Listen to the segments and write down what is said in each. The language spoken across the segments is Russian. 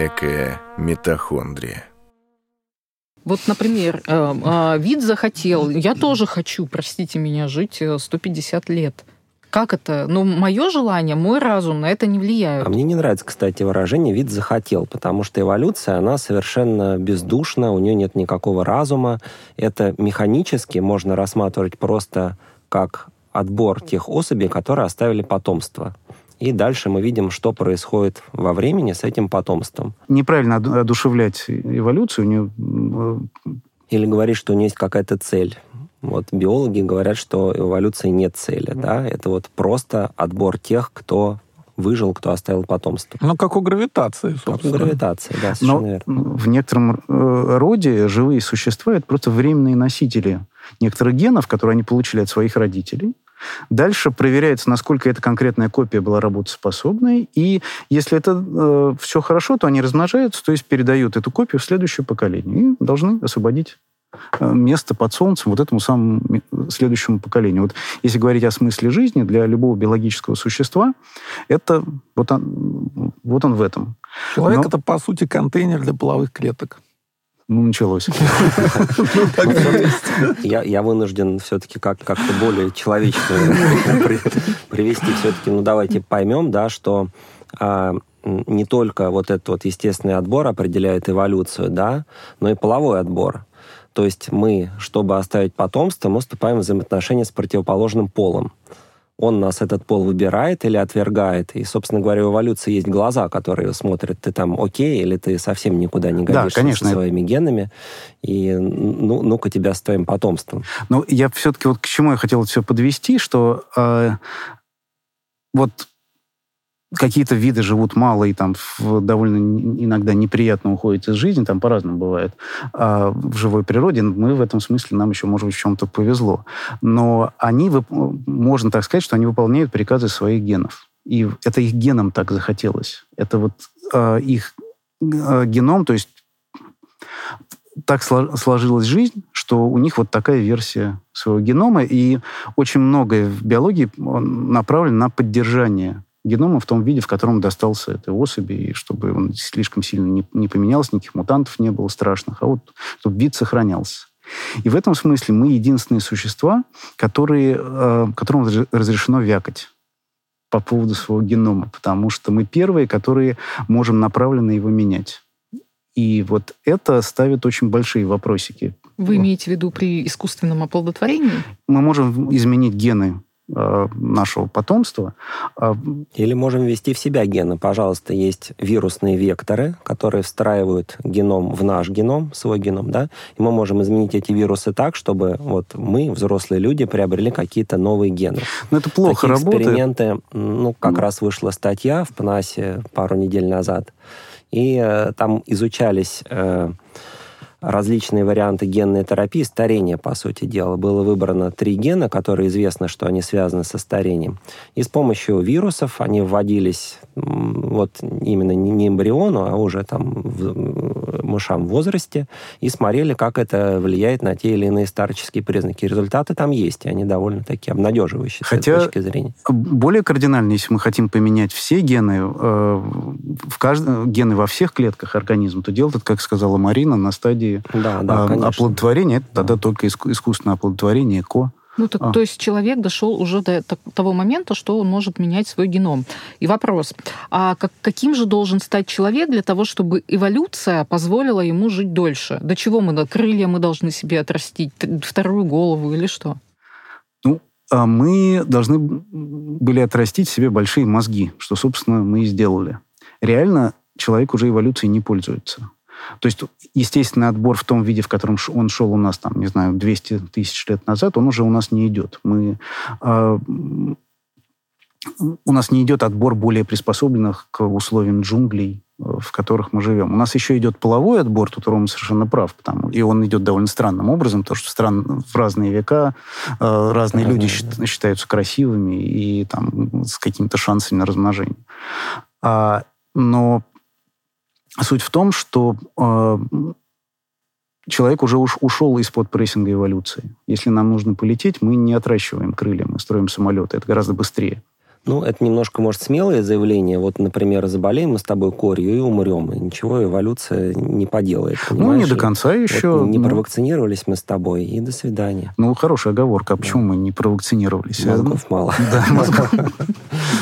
Экая митохондрия. Вот, например, э, э, вид захотел, я тоже хочу, простите меня, жить 150 лет. Как это? Ну, мое желание, мой разум на это не влияет. А мне не нравится, кстати, выражение «вид захотел», потому что эволюция, она совершенно бездушна, у нее нет никакого разума. Это механически можно рассматривать просто как отбор тех особей, которые оставили потомство. И дальше мы видим, что происходит во времени с этим потомством. Неправильно одушевлять эволюцию. У нее... Э, Или говорить, что у нее есть какая-то цель. Вот биологи говорят, что эволюции нет цели, да, это вот просто отбор тех, кто выжил, кто оставил потомство. Ну, как у гравитации, собственно. Как у гравитации, да, совершенно Но верно. в некотором э, роде живые существа — это просто временные носители некоторых генов, которые они получили от своих родителей. Дальше проверяется, насколько эта конкретная копия была работоспособной. И если это э, все хорошо, то они размножаются, то есть передают эту копию в следующее поколение и должны освободить Э, место под солнцем вот этому самому следующему поколению. Вот если говорить о смысле жизни для любого биологического существа, это вот он, вот он в этом. Человек Но... это, по сути, контейнер для половых клеток. Ну, началось. Я, я вынужден все-таки как- как-то более человечную привести. Все-таки, ну, давайте поймем, да, что а, не только вот этот вот естественный отбор определяет эволюцию, да, но и половой отбор. То есть мы, чтобы оставить потомство, мы вступаем в взаимоотношения с противоположным полом. Он нас этот пол выбирает или отвергает. И, собственно говоря, в эволюции есть глаза, которые смотрят, ты там окей, или ты совсем никуда не годишься да, конечно. со своими генами. И ну, ну-ка тебя с твоим потомством. Ну, я все-таки вот к чему я хотел все подвести, что э, вот какие-то виды живут мало и там довольно иногда неприятно уходят из жизни, там по-разному бывает. А в живой природе мы в этом смысле, нам еще, может быть, в чем-то повезло. Но они, можно так сказать, что они выполняют приказы своих генов. И это их генам так захотелось. Это вот э, их э, геном, то есть так сложилась жизнь, что у них вот такая версия своего генома, и очень многое в биологии направлено на поддержание генома в том виде, в котором достался этой особи, и чтобы он слишком сильно не, не поменялся, никаких мутантов не было страшных, а вот чтобы вид сохранялся. И в этом смысле мы единственные существа, которые, э, которым разрешено вякать по поводу своего генома, потому что мы первые, которые можем направленно его менять. И вот это ставит очень большие вопросики. Вы имеете в виду при искусственном оплодотворении? Мы можем изменить гены нашего потомства. А, Или можем ввести в себя гены. Пожалуйста, есть вирусные векторы, которые встраивают геном в наш геном, свой геном, да, и мы можем изменить эти вирусы так, чтобы вот мы, взрослые люди, приобрели какие-то новые гены. Но это плохо Такие работает. эксперименты, ну, как ну. раз вышла статья в ПНАСе пару недель назад, и э, там изучались... Э, различные варианты генной терапии, старения, по сути дела. Было выбрано три гена, которые известно, что они связаны со старением. И с помощью вирусов они вводились вот именно не эмбриону, а уже там в, мышам в возрасте, и смотрели, как это влияет на те или иные старческие признаки. Результаты там есть, и они довольно такие обнадеживающие Хотя, с точки зрения. Более кардинально, если мы хотим поменять все гены, э, в кажд... гены во всех клетках организма, то делать это, как сказала Марина, на стадии да, да, э, оплодотворения. Это да. тогда только искусственное оплодотворение, ко. Ну, так, а. то есть человек дошел уже до того момента, что он может менять свой геном. И вопрос, а как, каким же должен стать человек для того, чтобы эволюция позволила ему жить дольше? До чего мы, до крылья мы должны себе отрастить, вторую голову или что? Ну, а мы должны были отрастить себе большие мозги, что, собственно, мы и сделали. Реально человек уже эволюцией не пользуется. То есть естественный отбор в том виде, в котором он шел у нас, там, не знаю, 200 тысяч лет назад, он уже у нас не идет. Мы, э, у нас не идет отбор более приспособленных к условиям джунглей, э, в которых мы живем. У нас еще идет половой отбор, тут Рома совершенно прав, потому, и он идет довольно странным образом, потому что стран, в разные века э, разные люди считаются красивыми и там, с какими-то шансами на размножение. А, но Суть в том, что э, человек уже уж ушел из-под прессинга эволюции. Если нам нужно полететь, мы не отращиваем крылья, мы строим самолеты. Это гораздо быстрее. Ну, это немножко, может, смелое заявление. Вот, например, заболеем мы с тобой корью и умрем. И ничего эволюция не поделает. Ну, не понимаешь? до конца еще. Вот не ну, провакцинировались мы с тобой, и до свидания. Ну, хорошая оговорка. А почему мы не провакцинировались? А, Мозгов мало. Да, мозгов.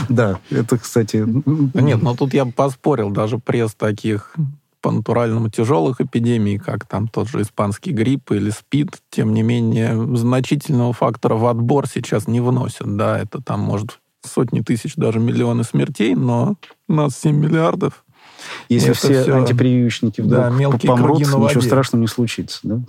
Да, это, кстати... Да Нет, но тут я бы поспорил, даже пресс таких по натуральному тяжелых эпидемий, как там тот же испанский грипп или СПИД, тем не менее, значительного фактора в отбор сейчас не вносят. Да, это там может сотни тысяч, даже миллионы смертей, но у нас 7 миллиардов. Если Это все всё- антипрививочники Да, вдруг мелкие помрут, на ничего страшного не случится, да?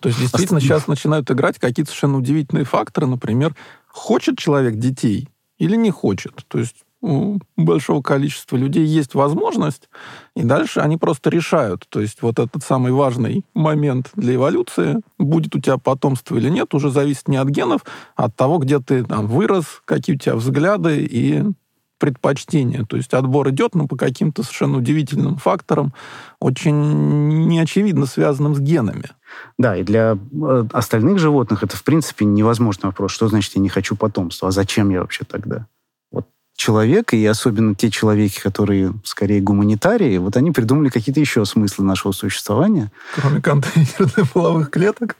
То есть действительно сейчас начинают играть какие-то совершенно удивительные факторы. Например, хочет человек детей или не хочет. То есть у большого количества людей есть возможность, и дальше они просто решают. То есть вот этот самый важный момент для эволюции, будет у тебя потомство или нет, уже зависит не от генов, а от того, где ты там вырос, какие у тебя взгляды и предпочтения. То есть отбор идет, но по каким-то совершенно удивительным факторам, очень неочевидно связанным с генами. Да, и для э, остальных животных это, в принципе, невозможный вопрос. Что значит я не хочу потомства? А зачем я вообще тогда? Человек, и особенно те человеки, которые скорее гуманитарии, вот они придумали какие-то еще смыслы нашего существования. Кроме контейнера для половых клеток.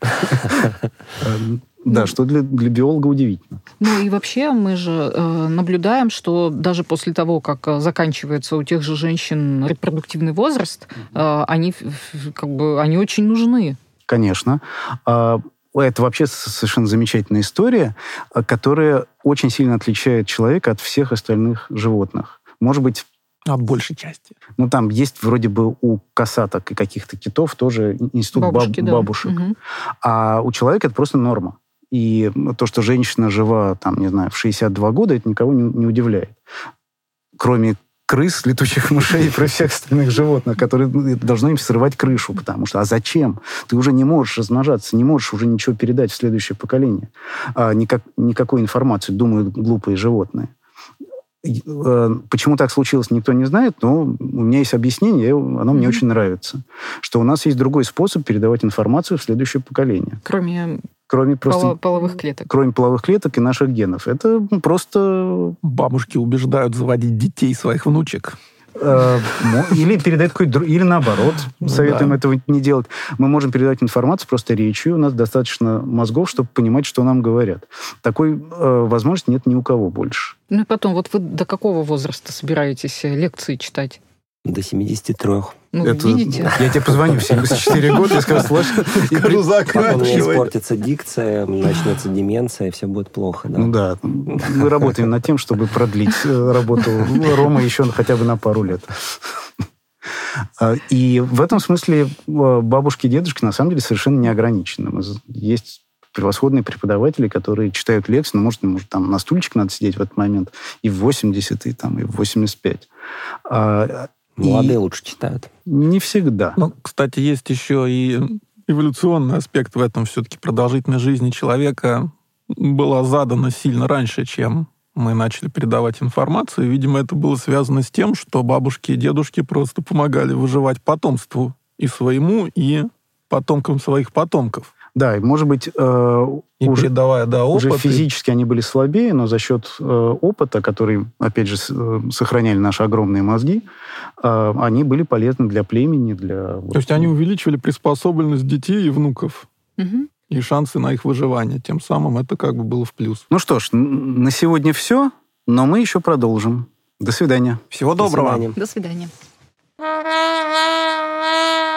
Да, что для, для биолога удивительно. Ну и вообще мы же э, наблюдаем, что даже после того, как э, заканчивается у тех же женщин репродуктивный возраст, э, они как бы они очень нужны. Конечно. А, Это вообще совершенно замечательная история, а, которая очень сильно отличает человека от всех остальных животных. Может быть, От большей части. ну там есть вроде бы у косаток и каких-то китов тоже институт баб- Бабушки, да. бабушек. Мгм. А у человека это просто норма. И то, что женщина жива, там, не знаю, в 62 года, это никого не, не удивляет. Кроме крыс, летучих мышей и про всех остальных животных, которые ну, это должно им срывать крышу, потому что а зачем? Ты уже не можешь размножаться, не можешь уже ничего передать в следующее поколение. А, никак, никакой информации, думают глупые животные. Э, Почему так случилось, никто не знает, но у меня есть объяснение, оно мне Мгм. очень нравится. Что у нас есть другой способ передавать информацию в следующее поколение. Кроме Кроме просто поло- половых клеток. кроме половых клеток и наших генов. Это просто... Бабушки убеждают заводить детей своих внучек. э, или передать какой-то... Или наоборот, советуем да. этого не делать. Мы можем передать информацию просто речью. У нас достаточно мозгов, чтобы понимать, что нам говорят. Такой э, возможности нет ни у кого больше. Ну и потом, вот вы до какого возраста собираетесь э, лекции читать? До 73. Ну, Это- видите? Я тебе позвоню в 74 года и скажу, слушай... и при- Потом у меня испортится дикция, начнется деменция, и все будет плохо. Да? Ну да, мы работаем над тем, чтобы продлить э, работу Рома еще хотя бы на пару лет. А, И в этом смысле э, бабушки и дедушки на самом деле совершенно не ограничены. Есть превосходные преподаватели, которые читают лекции, ну, может, может, там на стульчик надо сидеть в этот момент и в 80, и, там, и в 85. А, и Молодые лучше читают. Не всегда. Ну, кстати, есть еще и эволюционный аспект в этом. Все-таки продолжительность жизни человека была задана сильно раньше, чем мы начали передавать информацию. Видимо, это было связано с тем, что бабушки и дедушки просто помогали выживать потомству и своему, и потомкам своих потомков. Да, и, может быть, э, И уже, передавая, да, опыт. уже и- физически они были слабее, но за счет э, опыта, который, опять же, с- э, сохраняли наши огромные мозги, э, они были полезны для племени, для... То есть они увеличивали приспособленность детей и внуков Мгм. и шансы на их выживание. Тем самым это как бы было в плюс. Ну что ж, на сегодня все, но мы еще продолжим. До свидания. Всего До доброго. свидания. До свидания. Thank you.